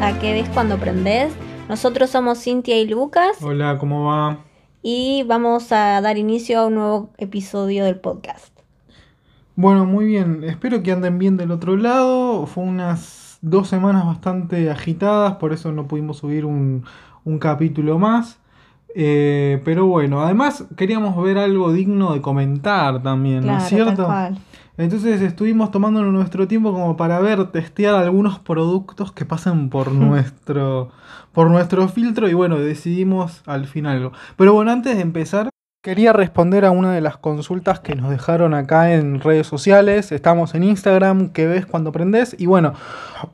a ¿Qué ves cuando aprendes? Nosotros somos Cintia y Lucas Hola, ¿cómo va? y vamos a dar inicio a un nuevo episodio del podcast. Bueno, muy bien. Espero que anden bien del otro lado. Fue unas dos semanas bastante agitadas, por eso no pudimos subir un, un capítulo más. Eh, pero bueno, además queríamos ver algo digno de comentar también, ¿no es cierto? tal cual. Entonces estuvimos tomándonos nuestro tiempo como para ver, testear algunos productos que pasen por nuestro, por nuestro filtro y bueno, decidimos al final algo. Pero bueno, antes de empezar, quería responder a una de las consultas que nos dejaron acá en redes sociales. Estamos en Instagram, que ves cuando aprendes. Y bueno,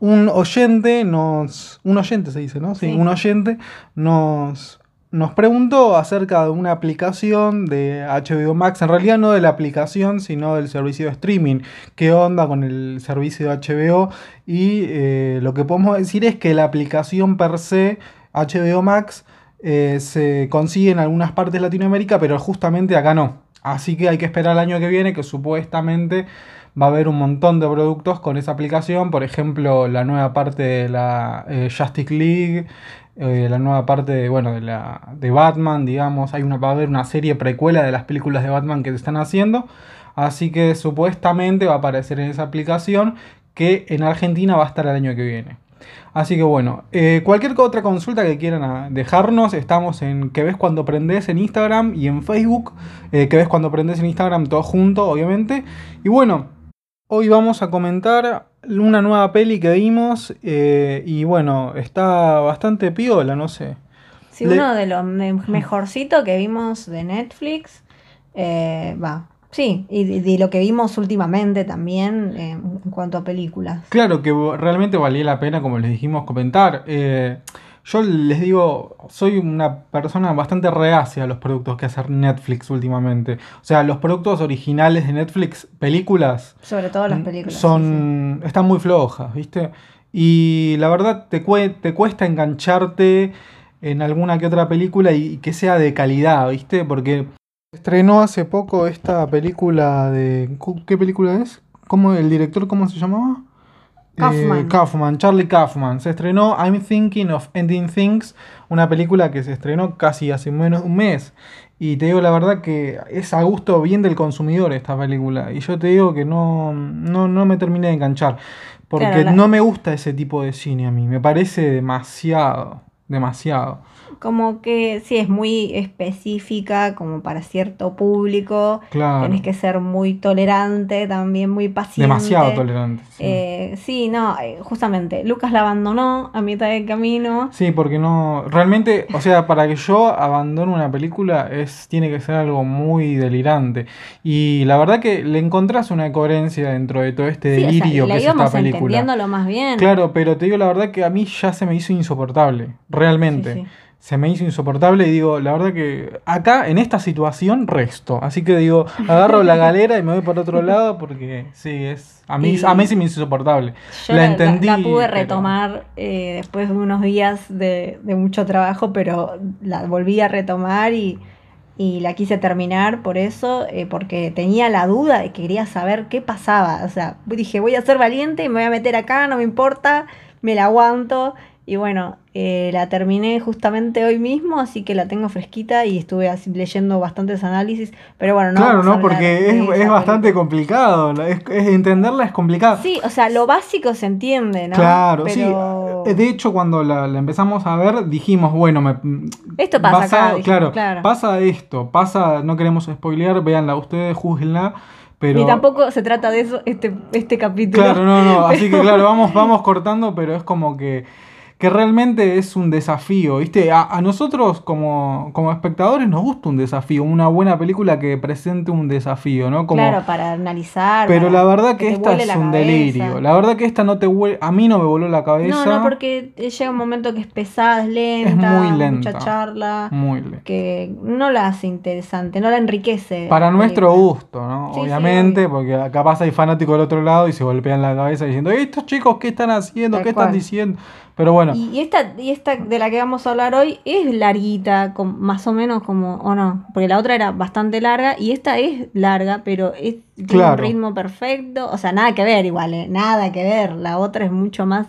un oyente nos... Un oyente se dice, ¿no? Sí, Sí. un oyente nos... Nos preguntó acerca de una aplicación de HBO Max, en realidad no de la aplicación, sino del servicio de streaming. ¿Qué onda con el servicio de HBO? Y eh, lo que podemos decir es que la aplicación per se, HBO Max, eh, se consigue en algunas partes de Latinoamérica, pero justamente acá no. Así que hay que esperar el año que viene, que supuestamente va a haber un montón de productos con esa aplicación. Por ejemplo, la nueva parte de la eh, Justice League, eh, la nueva parte de, bueno, de, la, de Batman, digamos. Hay una, va a haber una serie precuela de las películas de Batman que se están haciendo. Así que supuestamente va a aparecer en esa aplicación que en Argentina va a estar el año que viene. Así que bueno, eh, cualquier otra consulta que quieran ah, dejarnos, estamos en que ves cuando aprendes en Instagram y en Facebook. que ves cuando aprendes en Instagram, todo junto, obviamente. Y bueno, hoy vamos a comentar una nueva peli que vimos. eh, y bueno, está bastante piola, no sé. Sí, Le- uno de los me- mejorcito que vimos de Netflix, eh, va, sí, y de, de lo que vimos últimamente también eh, en cuanto a películas. Claro que realmente valía la pena, como les dijimos, comentar. Yo les digo, soy una persona bastante reacia a los productos que hace Netflix últimamente. O sea, los productos originales de Netflix, películas, Sobre todo las películas. sí, son, están muy flojas, ¿viste? Y la verdad te, cue- te cuesta engancharte en alguna que otra película y, y que sea de calidad, ¿viste? Porque estrenó hace poco esta película de... ¿Qué película es? ¿Cómo, ¿El director cómo se llamaba? Kaufman. Eh, Kaufman, Charlie Kaufman. Se estrenó I'm Thinking of Ending Things, una película que se estrenó casi hace menos de un mes. Y te digo la verdad que es a gusto bien del consumidor esta película. Y yo te digo que no, no, no me terminé de enganchar. Porque Claro, no me gusta ese tipo de cine a mí. Me parece demasiado. Demasiado. Como que sí, es muy específica, como para cierto público. Claro. Tenés que ser muy tolerante, también muy paciente. Demasiado tolerante. Sí. Eh, sí, no, eh, justamente, Lucas la abandonó a mitad de camino. Sí, porque no. Realmente, o sea, para que yo abandone una película es tiene que ser algo muy delirante. Y la verdad que le encontrás una coherencia dentro de todo este Sí, o sea, delirio la que es esta película. entendiéndolo más bien. Claro, pero te digo la verdad que a mí ya se me hizo insoportable. Realmente. Sí. Se me hizo insoportable y digo, la verdad que acá, en esta situación, resto. Así que digo, agarro la galera y me voy por otro lado porque sí, es. A mí, Y- a mí sí me hizo insoportable. Yo la la, entendí. la pude pero- retomar eh, después de unos días de, de mucho trabajo, pero la volví a retomar y, y la quise terminar por eso, eh, porque tenía la duda de que quería saber qué pasaba. O sea, dije, voy a ser valiente y me voy a meter acá, no me importa, me la aguanto. Y bueno, eh, la terminé justamente hoy mismo, así que la tengo fresquita y estuve así leyendo bastantes análisis. Pero bueno, no. claro, ¿no? Porque es, es bastante película. complicado. Es, es- entenderla es complicado. Sí, o sea, lo básico se entiende, ¿no? Claro, Pero- sí. De hecho, cuando la, la empezamos a ver, dijimos, bueno, me, Esto pasa acá, basado- dijimos, claro, claro. pasa esto, pasa, no queremos spoilear, véanla ustedes, juzguenla, pero... Ni tampoco se trata de eso este, este capítulo. Claro, no, no, así que claro, vamos, vamos cortando, pero es como que, que realmente es un desafío, ¿viste? A, a nosotros como, como espectadores nos gusta un desafío, una buena película que presente un desafío, ¿no? Como, Claro, para analizar. Pero para la verdad que, te esta es un cabeza. delirio. La verdad que esta no te vuel- a mí no me voló la cabeza. No, no, porque llega un momento que es pesada, es lenta, muy lenta. mucha charla, Muy lento. que no la hace interesante, no la enriquece. Para la nuestro película. gusto, ¿no? Sí, sí, Obviamente, obvio. porque capaz hay fanáticos del otro lado y se golpean la cabeza diciendo, estos chicos, ¿qué están haciendo? Tal ¿Qué están diciendo? Pero bueno. Y, esta, y esta de la que vamos a hablar hoy es larguita, más o menos como, o no, porque la otra era bastante larga y esta es larga, pero es, tiene un ritmo perfecto, o sea, nada que ver igual, ¿eh? nada que ver, la otra es mucho más...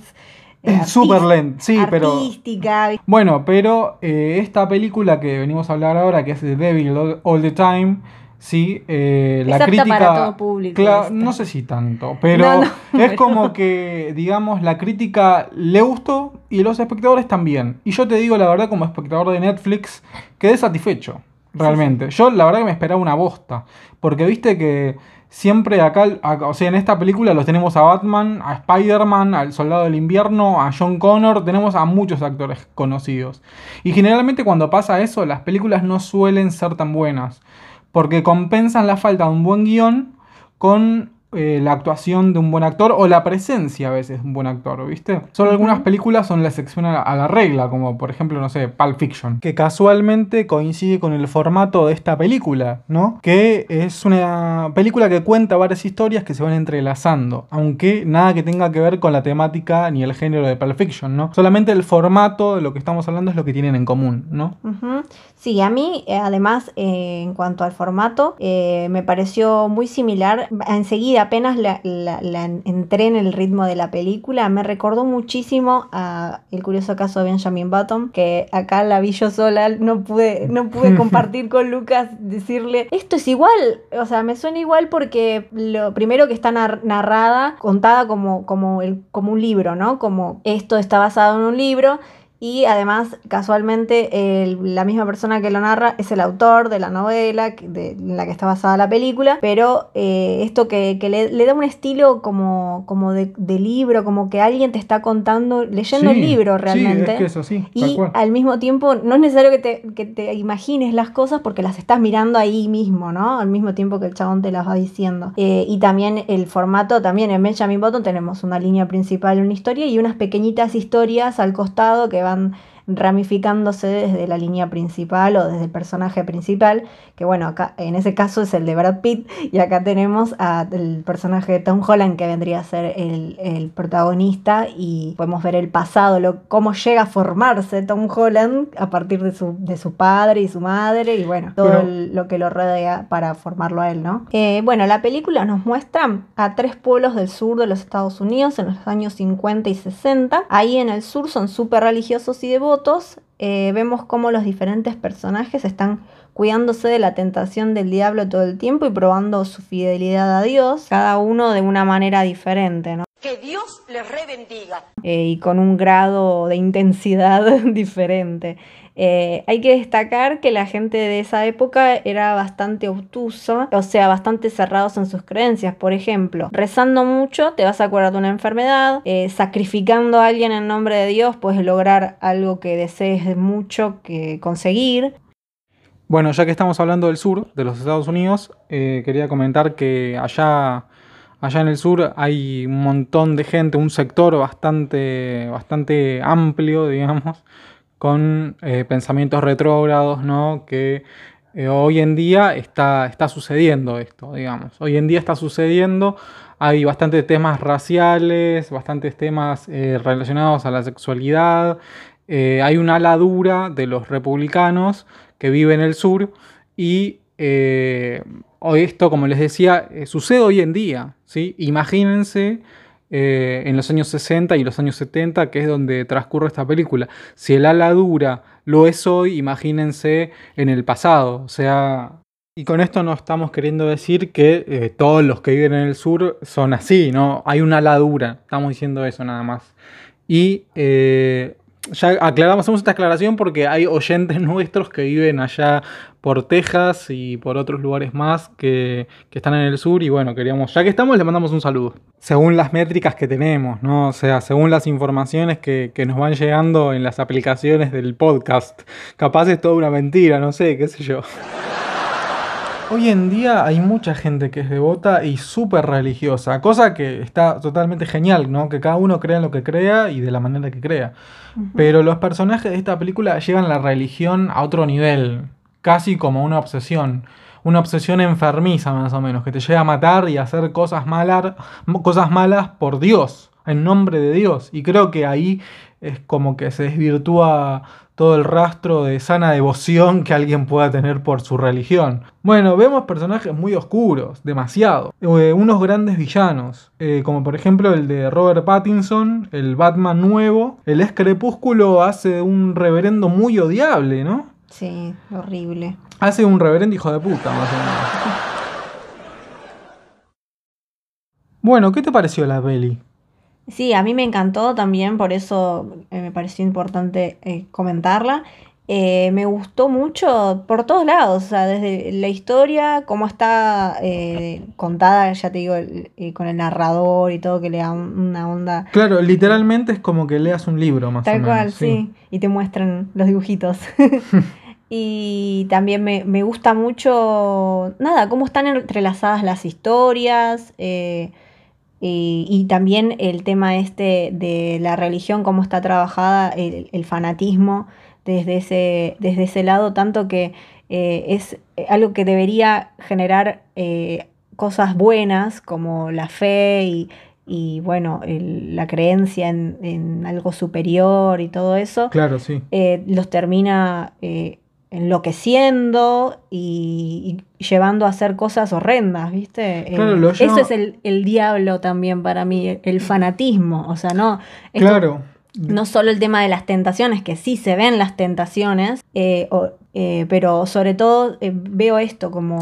Eh, Super lent, sí, artística. pero... Bueno, pero eh, esta película que venimos a hablar ahora, que es The Devil All the Time, Sí, eh, la crítica. Para todo público no sé si tanto, pero es como que, digamos, la crítica le gustó y los espectadores también. Y yo te digo la verdad, como espectador de Netflix, quedé satisfecho, realmente. Yo la verdad que me esperaba una bosta, porque viste que siempre acá, o sea, en esta película los tenemos a Batman, a Spider-Man, al Soldado del Invierno, a John Connor, tenemos a muchos actores conocidos. Y generalmente cuando pasa eso, las películas no suelen ser tan buenas porque compensan la falta de un buen guion con eh, la actuación de un buen actor o la presencia a veces de un buen actor, ¿viste? Solo algunas películas son la excepción a la, regla, como por ejemplo, no sé, Pulp Fiction, que casualmente coincide con el formato de esta película, ¿no? Que es una película que cuenta varias historias que se van entrelazando, aunque nada que tenga que ver con la temática ni el género de Pulp Fiction, ¿no? Solamente el formato de lo que estamos hablando es lo que tienen en común, ¿no? Sí, a mí, eh, además, eh, en cuanto al formato, me pareció muy similar. Enseguida apenas la, entré en el ritmo de la película, me recordó muchísimo a El curioso caso de Benjamin Button, que acá la vi yo sola, no pude, no pude compartir con Lucas, decirle, esto es igual, o sea, me suena igual porque lo primero que está narrada, contada como, como, el, como un libro, ¿no? Como esto está basado en un libro y además, casualmente, la misma persona que lo narra es el autor de la novela de, en la que está basada la película, pero eh, esto que, le, da un estilo como, como de, libro, como que alguien te está contando, leyendo el libro realmente. Sí, es eso, sí, y al mismo tiempo, no es necesario que te, que te, imagines las cosas porque las estás mirando ahí mismo, ¿no? Al mismo tiempo que el chabón te las va diciendo. Eh, y también el formato, también en Benjamin Button tenemos una línea principal, una historia y unas pequeñitas historias al costado que jo en ramificándose desde la línea principal o desde el personaje principal, que bueno, acá en ese caso es el de Brad Pitt, y acá tenemos al personaje de Tom Holland que vendría a ser el, protagonista y podemos ver el pasado, lo, cómo llega a formarse Tom Holland a partir de su, de su padre y su madre y bueno, todo lo que lo rodea para formarlo a él, ¿no? Eh, bueno, la película nos muestra a tres pueblos del sur de los Estados Unidos en los años 50 y 60. Ahí en el sur son súper religiosos y devotos eh, vemos cómo los diferentes personajes están cuidándose de la tentación del diablo todo el tiempo y probando su fidelidad a Dios, cada uno de una manera diferente, ¿no? Que Dios les rebendiga. Eh, y con un grado de intensidad diferente. Eh, hay que destacar que la gente de esa época era bastante obtusa, o sea, bastante cerrados en sus creencias. Por ejemplo, rezando mucho te vas a curar de una enfermedad, eh, sacrificando a alguien en nombre de Dios puedes lograr algo que desees mucho que conseguir. Bueno, ya que estamos hablando del sur, de los Estados Unidos, eh, quería comentar que allá, allá en el sur hay un montón de gente, un sector bastante, bastante amplio, digamos, con eh, pensamientos retrógrados, ¿no? Que eh, hoy en día está, está sucediendo esto, digamos. Hoy en día está sucediendo, hay bastantes temas raciales, bastantes temas eh, relacionados a la sexualidad, hay una ala dura de los republicanos que vive en el sur y esto, como les decía, sucede hoy en día, ¿sí? Imagínense eh, en los años 60 y los años 70, que es donde transcurre esta película. Si el ala dura lo es hoy, imagínense en el pasado. O sea, y con esto no estamos queriendo decir que eh, todos los que viven en el sur son así, ¿no? Hay una ala dura, estamos diciendo eso nada más. Y eh, ya aclaramos, hacemos esta aclaración porque hay oyentes nuestros que viven allá por Texas y por otros lugares más que, están en el sur y bueno, queríamos, ya que estamos, le mandamos un saludo. Según las métricas que tenemos, ¿no? O sea, según las informaciones que, que nos van llegando en las aplicaciones del podcast. Capaz es toda una mentira, no sé, qué sé yo. Hoy en día hay mucha gente que es devota y súper religiosa, cosa que está totalmente genial, ¿no? Que cada uno crea en lo que crea y de la manera que crea. Pero los personajes de esta película llevan la religión a otro nivel, casi como una obsesión. Una obsesión enfermiza más o menos, que te llega a matar y a hacer cosas, malas cosas malas por Dios. en nombre de Dios. Y creo que ahí es como que se desvirtúa todo el rastro de sana devoción que alguien pueda tener por su religión. Bueno, vemos personajes muy oscuros, demasiado. Eh, unos grandes villanos, eh, como por ejemplo el de Robert Pattinson, el Batman nuevo. El ex Crepúsculo hace un reverendo muy odiable, ¿no? Sí, horrible. Hace un reverendo hijo de puta, más o menos. Bueno, ¿qué te pareció la peli? Sí, a mí me encantó también, por eso eh, me pareció importante eh, comentarla. Eh, me gustó mucho por todos lados, o sea, desde la historia, cómo está contada, ya te digo, con el narrador y todo, que le da una onda. Claro, literalmente es como que leas un libro, más o menos. Tal cual, sí. y te muestran los dibujitos. y también me, me, gusta mucho, nada, cómo están entrelazadas las historias. Y, también el tema este de la religión, cómo está trabajada, el, fanatismo desde ese, desde ese lado, tanto que eh, es algo que debería generar eh, cosas buenas como la fe y, bueno, la creencia en, algo superior y todo eso. Claro, sí. Eh, los termina enloqueciendo y, llevando a hacer cosas horrendas, ¿viste? Claro, eh, Eso es el, diablo también para mí, el fanatismo, o sea, no... claro. No solo el tema de las tentaciones, que sí se ven las tentaciones, eh, eh, pero sobre todo veo esto como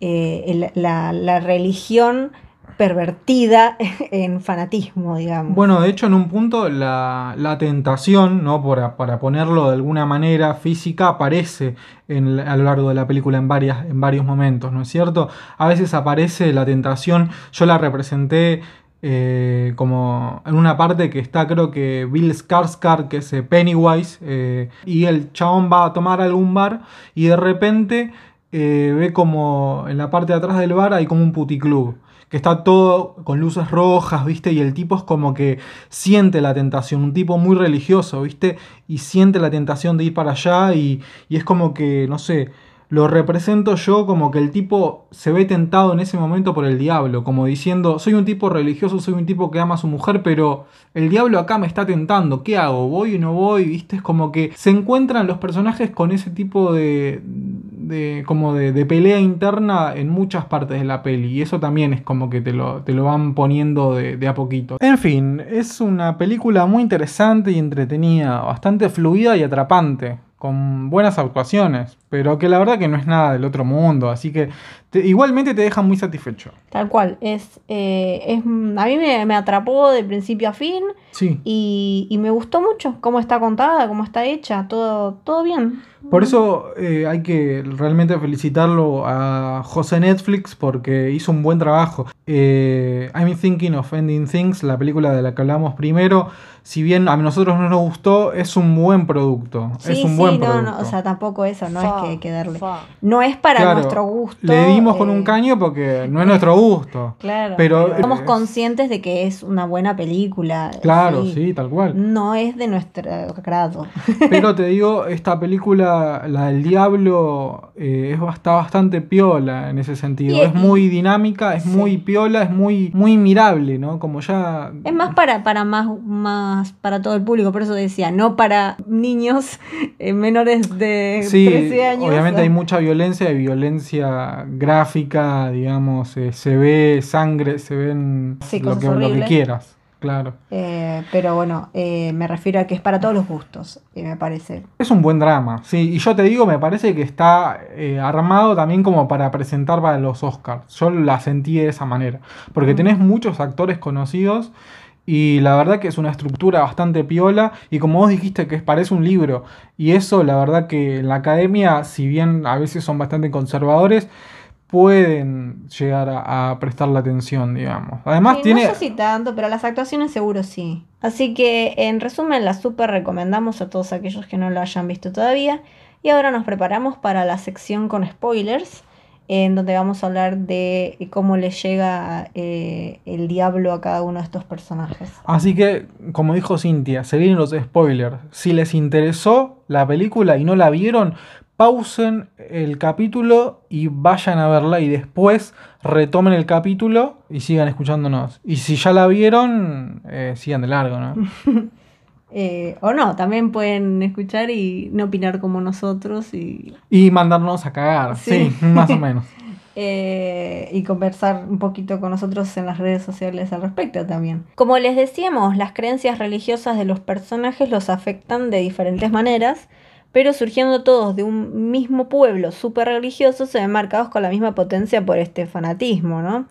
la, la religión pervertida en fanatismo, digamos. Bueno, de hecho, en un punto la, tentación, ¿no? Para, ponerlo de alguna manera física, aparece en, a lo largo de la película en, varias, en varios momentos, ¿no es cierto? A veces aparece la tentación, yo la representé eh, como en una parte que está creo que Bill Skarsgård, que es eh, Pennywise, eh, y el chabón va a tomar algún bar y de repente ve como en la parte de atrás del bar hay como un puticlub que está todo con luces rojas, ¿viste? Y el tipo es como que siente la tentación, un tipo muy religioso, ¿viste? Y siente la tentación de ir para allá y, y es como que, no sé, lo represento yo como que el tipo se ve tentado en ese momento por el diablo, como diciendo, soy un tipo religioso, soy un tipo que ama a su mujer, pero el diablo acá me está tentando, ¿qué hago? ¿Voy o no voy? ¿Viste? Es como que se encuentran los personajes con ese tipo de, de como de, pelea interna en muchas partes de la peli, y eso también es como que te lo, te lo van poniendo de, de a poquito. En fin, es una película muy interesante y entretenida, bastante fluida y atrapante con buenas actuaciones, pero que la verdad que no es nada del otro mundo, así que igualmente te deja muy satisfecho. Tal cual, es, eh, es a mí me, atrapó de principio a fin sí. y, y, me gustó mucho cómo está contada, cómo está hecha, todo, todo bien. Por eso eh, hay que realmente felicitarlo a José Netflix porque hizo un buen trabajo. Eh, I'm Thinking of Ending Things, la película de la que hablamos primero, si bien a nosotros no nos gustó, es un buen producto. es un buen producto. No, no, o sea, tampoco eso, no es que hay que darle. No es para nuestro gusto. Le dimos con un eh, caño porque no es nuestro gusto. Claro. Pero, somos conscientes de que es una buena película. Claro, sí, tal cual. No es de nuestro grado. Pero te digo, esta película, la del diablo, eh, está bastante piola en ese sentido. es muy dinámica, es muy piola, es muy, muy mirable, ¿no? Como ya. Es más para, para más, más para todo el público, por eso decía, no para niños eh, menores de 13 años. Obviamente hay mucha violencia, hay violencia gráfica, digamos, eh, se ve sangre, se ven lo, que, quieras. Claro. Eh, pero bueno, me refiero a que es para todos los gustos, me parece. Es un buen drama, sí. Y yo te digo, me parece que está armado también como para presentar para los Oscars. Yo la sentí de esa manera. Porque tenés muchos actores conocidos y la verdad que es una estructura bastante piola y como vos dijiste que parece un libro y eso la verdad que en la academia, si bien a veces son bastante conservadores, pueden llegar a, prestar la atención, digamos. Además tiene... No sé si tanto, pero las actuaciones seguro sí. Así que en resumen la super recomendamos a todos aquellos que no la hayan visto todavía. Y ahora nos preparamos para la sección con spoilers en donde vamos a hablar de cómo le llega eh, el diablo a cada uno de estos personajes. Así que, como dijo Cintia, se vienen los spoilers. Si les interesó la película y no la vieron, pausen el capítulo y vayan a verla y después retomen el capítulo y sigan escuchándonos. Y si ya la vieron, eh, sigan de largo, ¿no? Eh, o no, también pueden escuchar y no opinar como nosotros y, Y mandarnos a cagar, sí, Sí. más o menos. eh, y conversar un poquito con nosotros en las redes sociales al respecto también. Como les decíamos, las creencias religiosas de los personajes los afectan de diferentes maneras, pero surgiendo todos de un mismo pueblo súper religioso, se ven marcados con la misma potencia por este fanatismo, ¿no?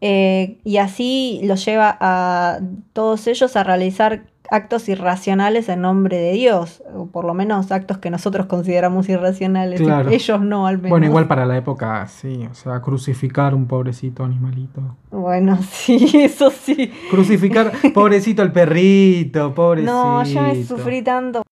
Eh, y así los lleva a todos ellos a realizar actos irracionales en nombre de Dios, o por lo menos actos que nosotros consideramos irracionales, Claro. ellos no al menos. Bueno, igual para la época, sí, o sea, crucificar un pobrecito animalito. Bueno, sí, eso sí. Crucificar, pobrecito el perrito, pobrecito. No, yo me sufrí tanto.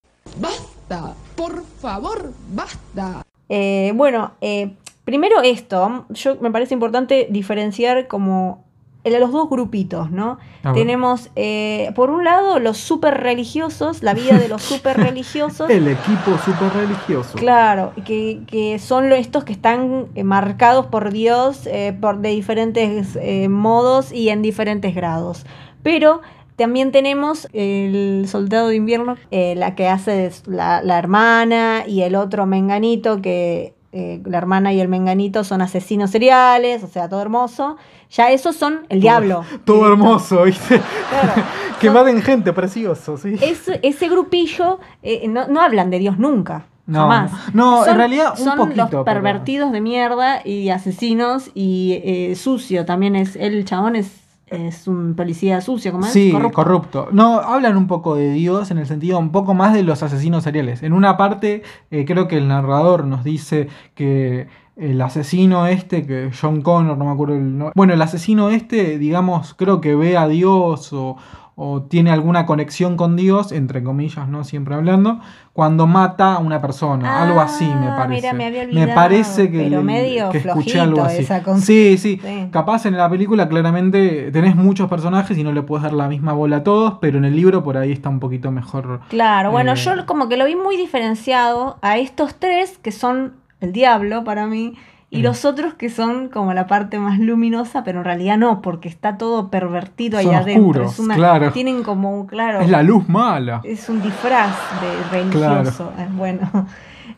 Basta, por favor, basta. Eh, bueno, eh, primero esto, yo me parece importante diferenciar como los dos grupitos, ¿no? A ver. Tenemos, eh, por un lado, los super religiosos, la vida de los super religiosos. El equipo super religioso. Claro, que, que son estos que están eh, marcados por Dios eh, por, de diferentes eh, modos y en diferentes grados. Pero también tenemos el soldado de invierno, eh, la que hace la hermana y el otro menganito, que eh, la hermana y el menganito son asesinos seriales, o sea, todo hermoso. Ya esos son el diablo. Todo hermoso, ¿viste? Claro. que maten gente, precioso, sí. ese, ese grupillo eh, no, no hablan de Dios nunca. No, jamás. no, en realidad un son poquito, los pero- pervertidos de mierda y asesinos y eh, sucio. También es el chabón es, es un policía sucio, como Sí, es corrupto. corrupto. No, hablan un poco de Dios en el sentido un poco más de los asesinos seriales. En una parte, eh, creo que el narrador nos dice que el asesino este, que John Connor, no me acuerdo el nombre. Bueno, el asesino este, digamos, creo que ve a Dios o, o tiene alguna conexión con Dios, entre comillas, ¿no? Siempre hablando, cuando mata a una persona. algo así me Ah, parece. mira, me había me olvidado, parece que, pero medio que escuché algo así. esa con- Sí, sí, Sí. Capaz en la película claramente tenés muchos personajes y no le puedes dar la misma bola a todos, pero en el libro por ahí está un poquito mejor. Claro, bueno, Eh, yo como que lo vi muy diferenciado a estos tres que son el diablo para mí. Y los otros que son como la parte más luminosa, pero en realidad no, porque está todo pervertido ahí Son adentro. oscuros, es una, claro. Tienen como un, claro, Es la luz mala. es un disfraz de religioso. eh, Bueno,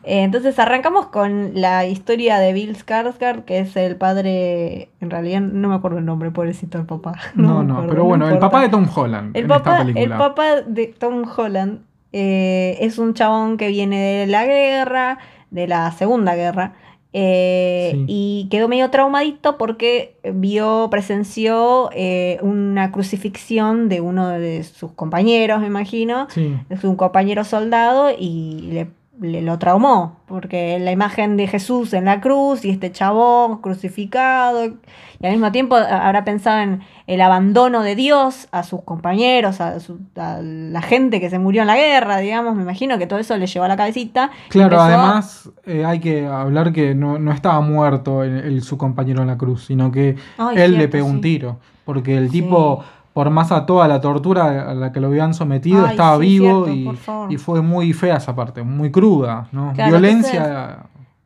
Eh, entonces arrancamos con la historia de Bill Skarsgård, que es el padre, en realidad no me acuerdo el nombre, pobrecito el papá. No, no, acuerdo, pero no bueno, el papá de Tom Holland El en papá, esta el película. papá de Tom Holland eh, es un chabón que viene de la guerra, de la Segunda Guerra, eh, Sí. y quedó medio traumadito porque vio, presenció eh, una crucifixión de uno de sus compañeros, me imagino, Sí. es un compañero soldado y le, le lo traumó, porque la imagen de Jesús en la cruz y este chabón crucificado, y al mismo tiempo habrá pensado en el abandono de Dios a sus compañeros, a, su- a la gente que se murió en la guerra, digamos, me imagino que todo eso le llevó a la cabecita. Claro, a- además eh, hay que hablar que no, no estaba muerto el, el- su compañero en la cruz, sino que Ay, él le pegó un tiro. Porque el Sí. tipo, por más a toda la tortura a la que lo habían sometido, Ay, estaba sí, vivo cierto, y, fue muy fea esa parte, muy cruda, ¿no? Claro, Violencia.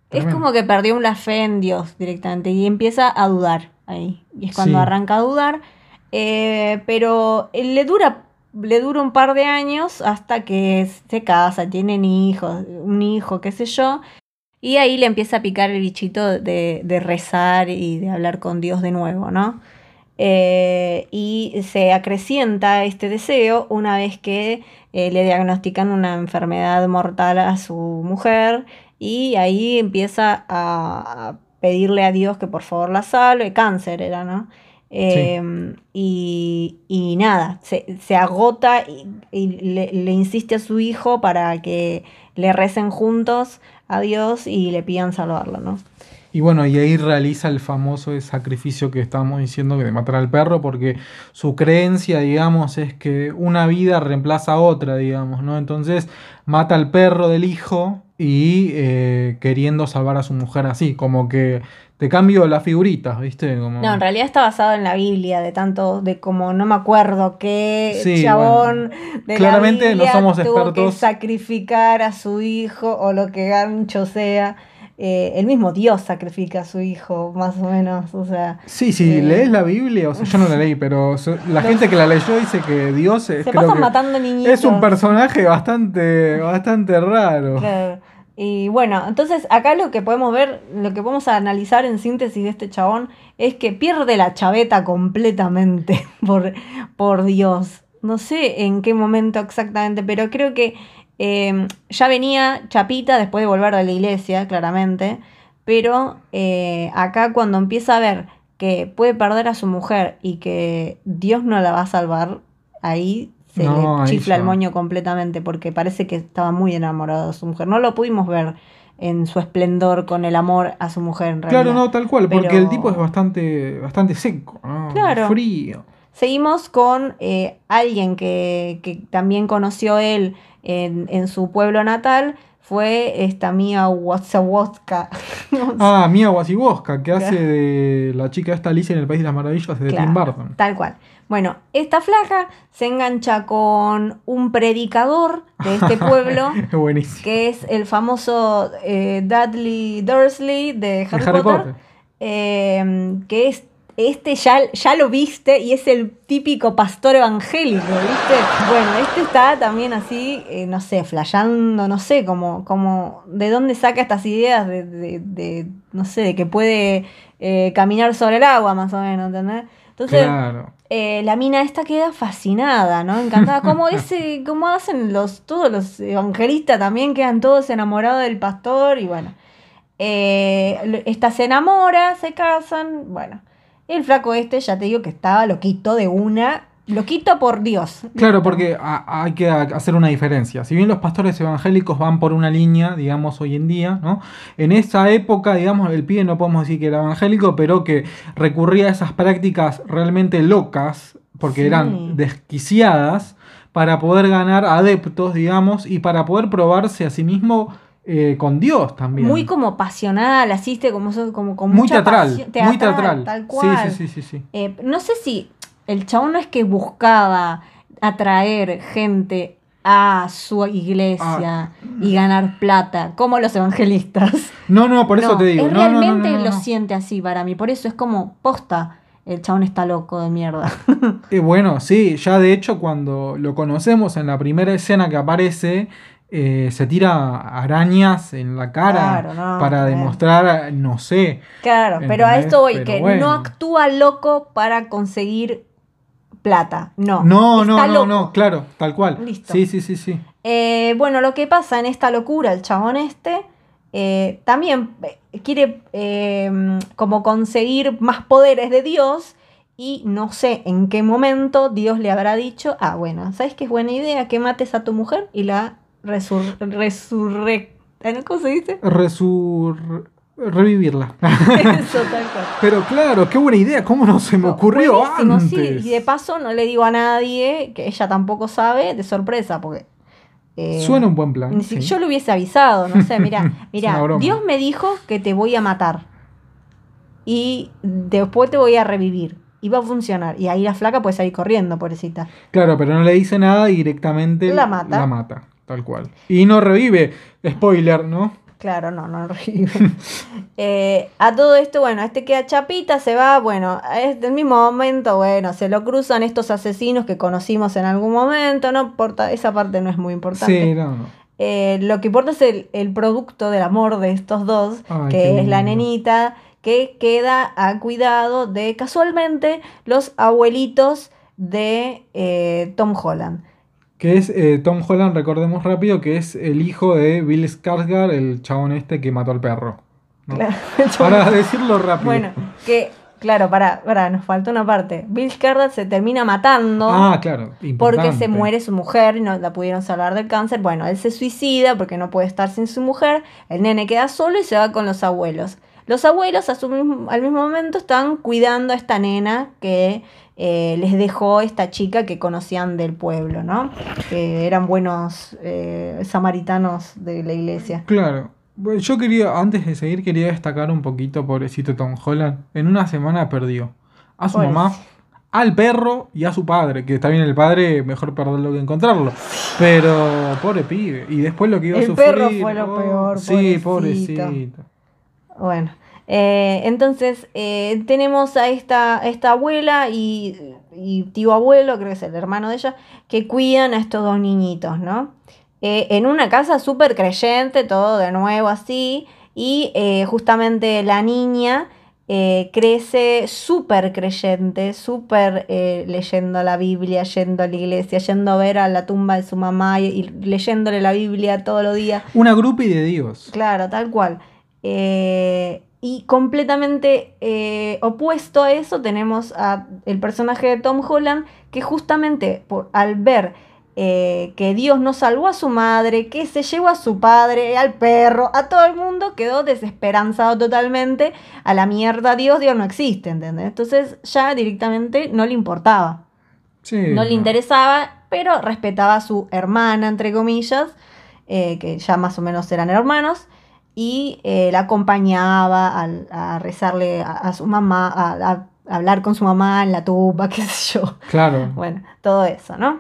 Es como que perdió la fe en Dios directamente y empieza a dudar ahí. Y es cuando Sí. arranca a dudar. Eh, pero eh, le dura, le dura un par de años hasta que se casa, tienen hijos, un hijo, qué sé yo. Y ahí le empieza a picar el bichito de, de rezar y de hablar con Dios de nuevo, ¿no? Eh, y se acrecienta este deseo una vez que eh, le diagnostican una enfermedad mortal a su mujer y ahí empieza a, pedirle a Dios que por favor la salve, cáncer era, ¿no? Eh, y, y nada, se, se agota y, y le, le insiste a su hijo para que le recen juntos a Dios y le pidan salvarlo, ¿no? Y bueno, y ahí realiza el famoso sacrificio que estábamos diciendo que de matar al perro, porque su creencia, digamos, es que una vida reemplaza a otra, digamos, ¿no? Entonces mata al perro del hijo y eh, queriendo salvar a su mujer así, como que te cambio las figuritas, ¿viste? Como... No, en realidad está basado en la Biblia, de tanto, de como no me acuerdo qué Sí, chabón de Claramente la no Biblia somos tuvo que expertos. sacrificar a su hijo o lo que gancho sea. Eh, el mismo Dios sacrifica a su hijo, más o menos, o sea... Sí, si Eh, lees la Biblia, o sea, yo no la leí, pero la gente que la leyó dice que Dios es, Se creo pasan que matando niñitos. es un personaje bastante, bastante raro. Claro. Y bueno, entonces acá lo que podemos ver, lo que podemos analizar en síntesis de este chabón es que pierde la chaveta completamente por, por Dios. No sé en qué momento exactamente, pero creo que eh, ya venía chapita después de volver de la iglesia, claramente. Pero eh, acá cuando empieza a ver que puede perder a su mujer y que Dios no la va a salvar, ahí se No, le chifla el moño completamente porque parece que estaba muy enamorado de su mujer. No lo pudimos ver en su esplendor con el amor a su mujer en realidad. Claro, no, tal cual, porque Pero- el tipo es bastante, bastante seco, ¿no? Claro. frío. Seguimos con eh, alguien que, que también conoció él en, en su pueblo natal, fue esta Mia Wasawoska. Ah, Mia Wasikowska, que hace de la chica esta Alicia en el País de las Maravillas de Claro, Tim Burton. Tal cual. Bueno, esta flaca se engancha con un predicador de este pueblo, que es el famoso eh, Dudley Dursley de Harry, De Harry Potter, Potter. eh, que es este ya, ya lo viste y es el típico pastor evangélico, ¿viste? Bueno, este está también así, eh, no sé, flayando, no sé, como, como de dónde saca estas ideas de, de- de, no sé, de que puede eh, caminar sobre el agua, más o menos, ¿entendés? Entonces, Claro. eh, la mina esta queda fascinada, ¿no? Encantada. Como ese, como hacen los, todos los evangelistas también, quedan todos enamorados del pastor y bueno. Esta se enamora, se casan, bueno. El flaco este, ya te digo que estaba loquito de una. Loquito por Dios. Claro, porque a- hay que hacer una diferencia. Si bien los pastores evangélicos van por una línea, digamos, hoy en día, ¿no? En esa época, digamos, el pibe no podemos decir que era evangélico, pero que recurría a esas prácticas realmente locas, porque Sí. eran desquiciadas, para poder ganar adeptos, digamos, y para poder probarse a sí mismo eh, con Dios también. Muy como pasional, asiste como, como con Muy mucha teatral, pasión- muy teatral. Tal Sí, cual. sí, sí, sí, sí. Eh, no sé si el chabón no es que buscaba atraer gente a su iglesia y ganar plata, como los evangelistas. No, no, por eso No, te digo. él no, realmente no, lo siente así para mí. Por eso es como posta. El chabón está loco de mierda. Eh, bueno, sí, ya de hecho cuando lo conocemos en la primera escena que aparece, eh, se tira arañas en la cara Claro, no, para claro. demostrar, no sé. Claro, pero a esto voy, Pero que bueno. no actúa loco para conseguir plata. No. No, no, no, no, claro, tal cual. Listo. Sí, sí, sí, sí. Eh, bueno, lo que pasa en esta locura, el chabón este, eh, también quiere como conseguir más poderes de Dios y no sé en qué momento Dios le habrá dicho, ah, bueno, ¿sabes qué es buena idea? Que mates a tu mujer y la resur resurrec... ¿Cómo se dice? Resur... Revivirla. Eso, tal cual. Pero claro, qué buena idea, ¿cómo no se me ocurrió antes? sí, y de paso no le digo a nadie, que ella tampoco sabe, de sorpresa, porque... eh, Suena un buen plan. Ni si- sí. Yo lo hubiese avisado, no sé, mira, mira. Dios me dijo que te voy a matar y después te voy a revivir y va a funcionar y ahí la flaca puede salir corriendo, pobrecita. Claro, pero no le dice nada y directamente La mata. La mata, tal cual. Y no revive. Spoiler, ¿no? Claro, no, no revive. Eh, a todo esto, bueno, este queda chapita, se va, bueno, es del mismo momento, bueno, se lo cruzan estos asesinos que conocimos en algún momento, no importa, esa parte no es muy importante. Sí, no, no. Eh, lo que importa es el, el producto del amor de estos dos, Ay, que es la nenita que queda a cuidado de casualmente los abuelitos de eh, Tom Holland. Que es eh, Tom Holland, recordemos rápido, que es el hijo de Bill Skarsgård, el chabón este que mató al perro. ¿no? Claro. Para decirlo rápido. Bueno, que, claro, para, para, nos falta una parte. Bill Skarsgård se termina matando. Ah, claro. Porque importante. se muere su mujer y no la pudieron salvar del cáncer. Bueno, él se suicida porque no puede estar sin su mujer. El nene queda solo y se va con los abuelos. Los abuelos a su mismo- al mismo momento están cuidando a esta nena que eh, les dejó esta chica que conocían del pueblo, ¿no? Que eran buenos eh, samaritanos de la iglesia. Claro. Bueno, yo quería, antes de seguir, quería destacar un poquito, pobrecito Tom Holland. En una semana perdió a su mamá, al perro y a su padre. Que está bien el padre, mejor perderlo que encontrarlo. Pero, pobre pibe. Y después lo que iba a El sufrir. perro fue lo oh, peor, Sí, pobrecito. pobrecito. Bueno, eh, entonces eh, tenemos a esta, esta abuela y, y tío abuelo, creo que es el hermano de ella, que cuidan a estos dos niñitos, ¿no? Eh, en una casa súper creyente, todo de nuevo así, y justamente la niña crece súper creyente, súper leyendo la Biblia, yendo a la iglesia, yendo a ver a la tumba de su mamá y, y leyéndole la Biblia todos los días. Una grupi de Dios. Claro, tal cual. Eh, y completamente eh, opuesto a eso tenemos a el personaje de Tom Holland que justamente por, al ver eh, que Dios no salvó a su madre, que se llevó a su padre, al perro, a todo el mundo, quedó desesperanzado totalmente. A la mierda Dios, Dios no existe, ¿entendés? Entonces ya directamente no le importaba Sí. no le interesaba, pero respetaba a su hermana, entre comillas, eh, que ya más o menos eran hermanos, y eh, la acompañaba al- a, rezarle a, a su mamá, a, a hablar con su mamá en la tumba, qué sé yo. Claro. Bueno, todo eso, ¿no?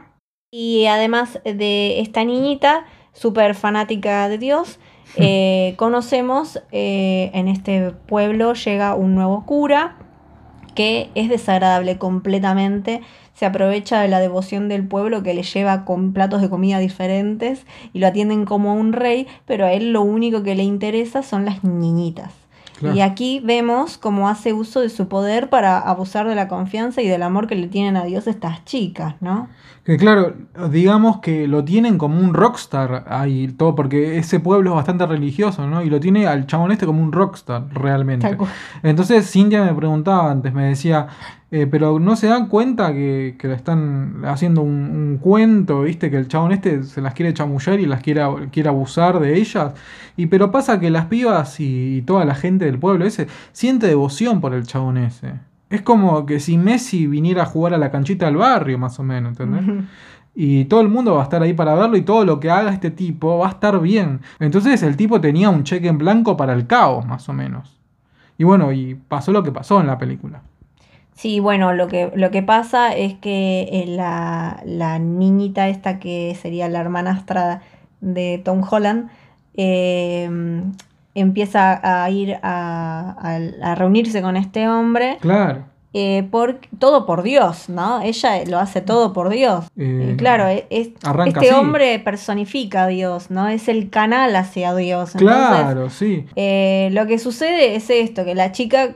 Y además de esta niñita, súper fanática de Dios, eh, conocemos eh, en este pueblo llega un nuevo cura que es desagradable completamente, se aprovecha de la devoción del pueblo que le lleva con platos de comida diferentes y lo atienden como un rey, pero a él lo único que le interesa son las niñitas. Claro. Y aquí vemos cómo hace uso de su poder para abusar de la confianza y del amor que le tienen a Dios estas chicas, ¿no? Que claro, digamos que lo tienen como un rockstar ahí, todo, porque ese pueblo es bastante religioso, ¿no? Y lo tiene al chabón este como un rockstar, realmente. Entonces Cintia me preguntaba antes, me decía, eh, pero no se dan cuenta que, que le están haciendo un, un cuento, ¿viste? Que el chabón este se las quiere chamullar y las quiere, quiere abusar de ellas. Y pero pasa que las pibas y, y toda la gente del pueblo ese siente devoción por el chabón ese. Es como que si Messi viniera a jugar a la canchita del barrio, más o menos, ¿entendés? Y todo el mundo va a estar ahí para verlo y todo lo que haga este tipo va a estar bien. Entonces el tipo tenía un cheque en blanco para el caos, más o menos. Y bueno, y pasó lo que pasó en la película. Sí, bueno, lo que, lo que pasa es que eh, la, la niñita esta que sería la hermanastra de Tom Holland eh, empieza a ir a, a- a reunirse con este hombre Claro. eh, por, todo por Dios, ¿no? Ella lo hace todo por Dios. Eh, Y claro, es, este así. hombre personifica a Dios, ¿no? Es el canal hacia Dios. Entonces, Claro, sí. eh, lo que sucede es esto, que la chica eh,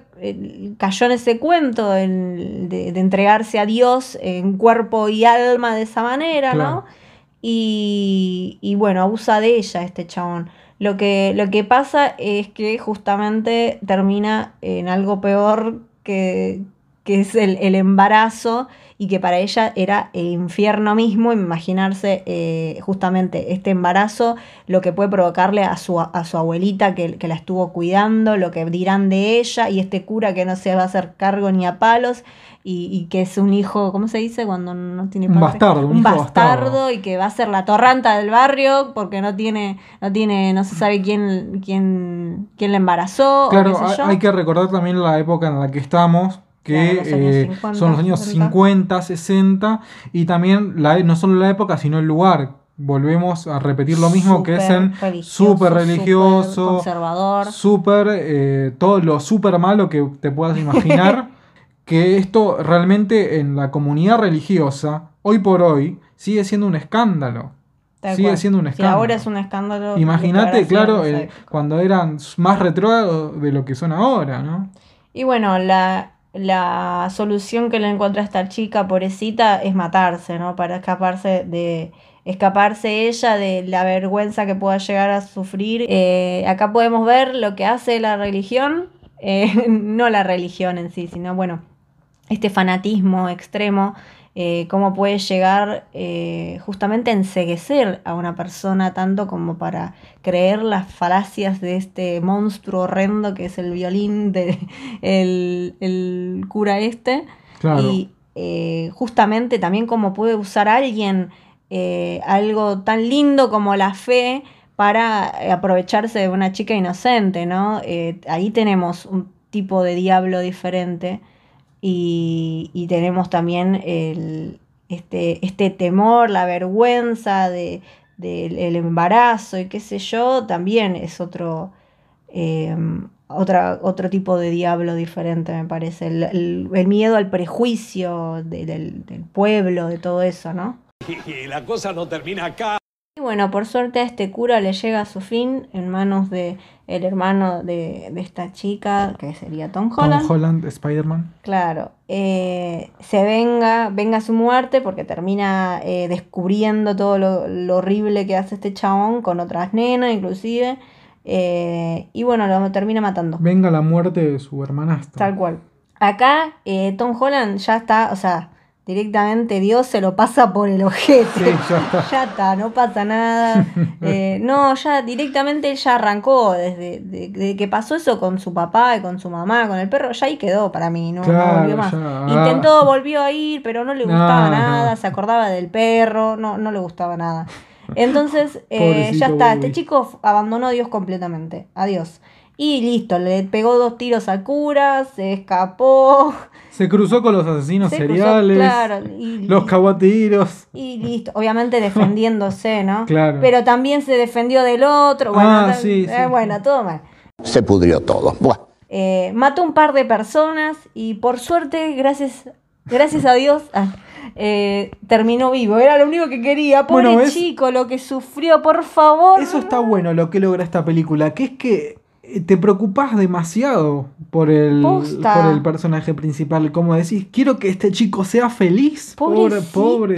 cayó en ese cuento el de, de entregarse a Dios en cuerpo y alma de esa manera, Claro. ¿no? Y, y bueno, abusa de ella este chabón. Lo que, lo que pasa es que justamente termina en algo peor que, que es el, el embarazo y que para ella era el infierno mismo, imaginarse eh, justamente este embarazo, lo que puede provocarle a su, a su abuelita que, que la estuvo cuidando, lo que dirán de ella y este cura que no se va a hacer cargo ni a palos y, y que es un hijo, ¿cómo se dice? Cuando no tiene Un padre? bastardo, un un hijo bastardo, bastardo. y que va a ser la torranta del barrio porque no tiene, no tiene, no se sabe quién, quién, quién la embarazó o Claro, qué sé hay, yo. hay que recordar también la época en la que estamos, que Claro, los años eh, 50, son los años 60. 50, 60, y también la, no solo la época, sino el lugar. Volvemos a repetir lo mismo que es en Súper religioso, conservador. súper, eh, todo lo súper malo que te puedas imaginar, que esto realmente en la comunidad religiosa, hoy por hoy, sigue siendo un escándalo. Tal sigue cual. siendo un escándalo. ahora es un escándalo. Imagínate, claro, cuando eran más retrógrados de lo que son ahora, ¿no? Y bueno, la, la solución que le encuentra esta chica, pobrecita, es matarse, ¿no? Para escaparse de escaparse ella de la vergüenza que pueda llegar a sufrir. Eh, acá podemos ver lo que hace la religión, eh, no la religión en sí, sino bueno, este fanatismo extremo, eh, cómo puede llegar eh, justamente a enceguecer a una persona tanto como para creer las falacias de este monstruo horrendo que es el violín de el, el cura este. Claro. Y eh, justamente también cómo puede usar alguien eh, algo tan lindo como la fe para eh, aprovecharse de una chica inocente, ¿no? Ahí tenemos un tipo de diablo diferente y, y tenemos también el, este, este temor, la vergüenza de, del el embarazo y qué sé yo, también es otro, eh, otra, otro tipo de diablo diferente, me parece. El, el- miedo al prejuicio de- del, del pueblo, de todo eso, ¿no? Y la cosa no termina acá. Y bueno, por suerte a este cura le llega a su fin en manos de el hermano de, de esta chica, que sería Tom Holland. Tom Holland, Spider-Man. Claro, eh, se venga, venga su muerte porque termina eh, descubriendo todo lo, lo horrible que hace este chabón con otras nenas inclusive. eh, y bueno, lo termina matando. Venga la muerte de su hermanastra. Tal cual. Acá Tom Holland ya está, o sea, directamente Dios se lo pasa por el ojete. Sí, ya está. Ya está, no pasa nada. Eh, no, ya directamente ya arrancó desde, de- de que pasó eso con su papá y con su mamá, con el perro, ya ahí quedó para mí, no, volvió más. ya. Intentó, volvió a ir, pero no le gustaba no. nada, se acordaba del perro, no, no le gustaba nada. Entonces, eh, ya está, este chico abandonó a Dios completamente, adiós. Y listo, le pegó dos tiros al cura, se escapó. Se cruzó con los asesinos se cruzó, seriales. claro, y- Los caguatiros. y listo, obviamente defendiéndose, ¿no? Claro. Pero también se defendió del otro. Bueno, Ah, ta- sí, eh, sí. bueno todo mal. Se pudrió todo. Buah. Eh, mató un par de personas y por suerte, gracias, gracias a Dios, ah, eh, terminó vivo. Era lo único que quería. Pobre Bueno, chico, lo que sufrió, por favor. Eso está bueno lo que logra esta película, que es que eh, te preocupas demasiado por el, Posta. por el personaje principal. Como decís, quiero que este chico sea feliz. Pobre- Pobrecito.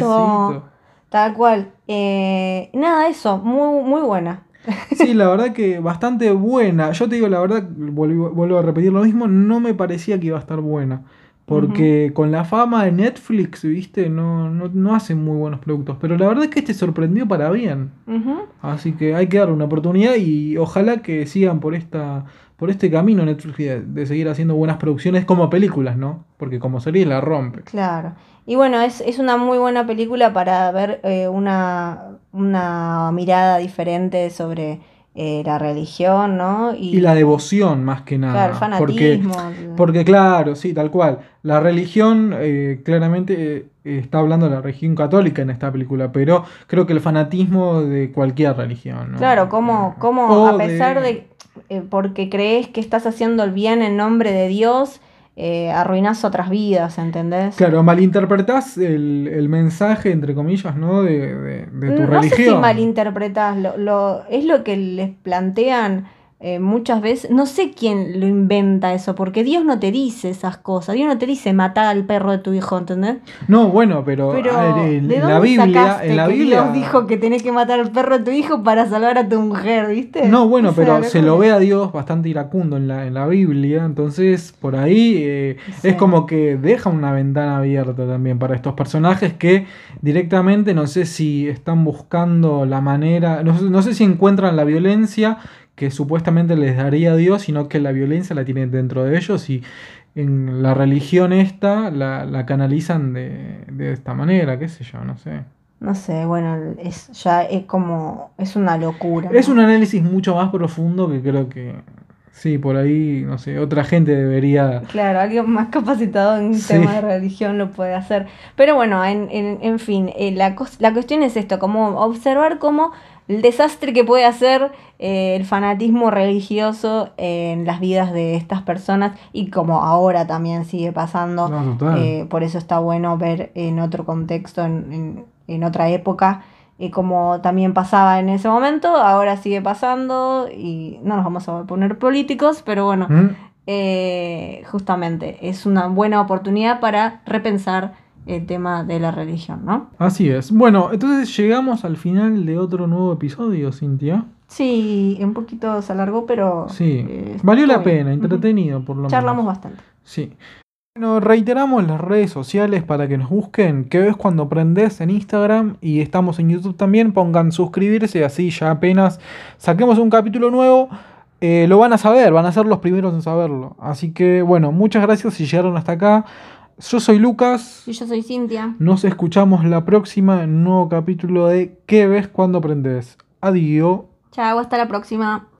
pobrecito. Tal cual. Eh, nada, eso, muy, muy buena. Sí, la verdad que bastante buena. Yo te digo la verdad, vuelvo, vuelvo a repetir lo mismo, no me parecía que iba a estar buena. Porque con la fama de Netflix, viste, no, no, no hacen muy buenos productos. Pero la verdad es que este sorprendió para bien. Así que hay que darle una oportunidad y ojalá que sigan por esta por este camino Netflix de, de seguir haciendo buenas producciones como películas, ¿no? Porque como series la rompe. Claro. Y bueno, es, es una muy buena película para ver eh, una, una mirada diferente sobre eh, la religión, ¿no? Y la devoción más que nada. Claro, porque, fanatismo. porque claro, sí, tal cual. La religión eh, claramente eh, está hablando de la religión católica en esta película, pero creo que el fanatismo de cualquier religión, ¿no? Claro, como, como a pesar de, eh, porque crees que estás haciendo el bien en nombre de Dios, eh, arruinas otras vidas, ¿entendés? Claro, malinterpretás el, el mensaje, entre comillas, ¿no? De, de- de tu no religión. sé si malinterpretás, lo, lo, es lo que les plantean eh, muchas veces, no sé quién lo inventa eso, porque Dios no te dice esas cosas, Dios no te dice matar al perro de tu hijo, ¿entendés? No, bueno, pero, Pero, a ver, en, ¿de dónde la Biblia, en la que Biblia. Dios dijo que tenés que matar al perro de tu hijo para salvar a tu mujer, ¿viste? No, bueno, pero se lo ve a Dios bastante iracundo en la, en la Biblia, entonces por ahí eh, es como que deja una ventana abierta también para estos personajes que directamente no sé si están buscando la manera, no, no sé si encuentran la violencia que supuestamente les daría Dios, sino que la violencia la tienen dentro de ellos y en la religión esta la, la canalizan de, de esta manera, qué sé yo, no sé. No sé, bueno, es ya es como, es una locura. Es ¿no? un análisis mucho más profundo que creo que sí, por ahí, no sé, otra gente debería... Claro, alguien más capacitado en Sí. tema de religión lo puede hacer. Pero bueno, en, en, en fin, eh, la, la cuestión es esto, como observar cómo el desastre que puede hacer eh, el fanatismo religioso en las vidas de estas personas y como ahora también sigue pasando. No. Eh, por eso está bueno ver en otro contexto, en, en- en otra época, eh, como también pasaba en ese momento, ahora sigue pasando y no nos vamos a poner políticos, pero bueno, ¿Mm? eh, justamente es una buena oportunidad para repensar el tema de la religión, ¿no? Así es. Bueno, entonces llegamos al final de otro nuevo episodio, Cintia. Sí, un poquito se alargó, pero... Sí. eh, Valió la bien. pena, entretenido por lo menos. Charlamos bastante. Sí. Bueno, reiteramos las redes sociales para que nos busquen, que es cuando prendes en Instagram y estamos en YouTube también, pongan suscribirse, así ya apenas saquemos un capítulo nuevo, eh, lo van a saber, van a ser los primeros en saberlo. Así que bueno, muchas gracias si llegaron hasta acá. Yo soy Lucas. Y yo soy Cintia. Nos escuchamos la próxima en un nuevo capítulo de ¿Qué ves cuando aprendes? Adiós. Chao, hasta la próxima.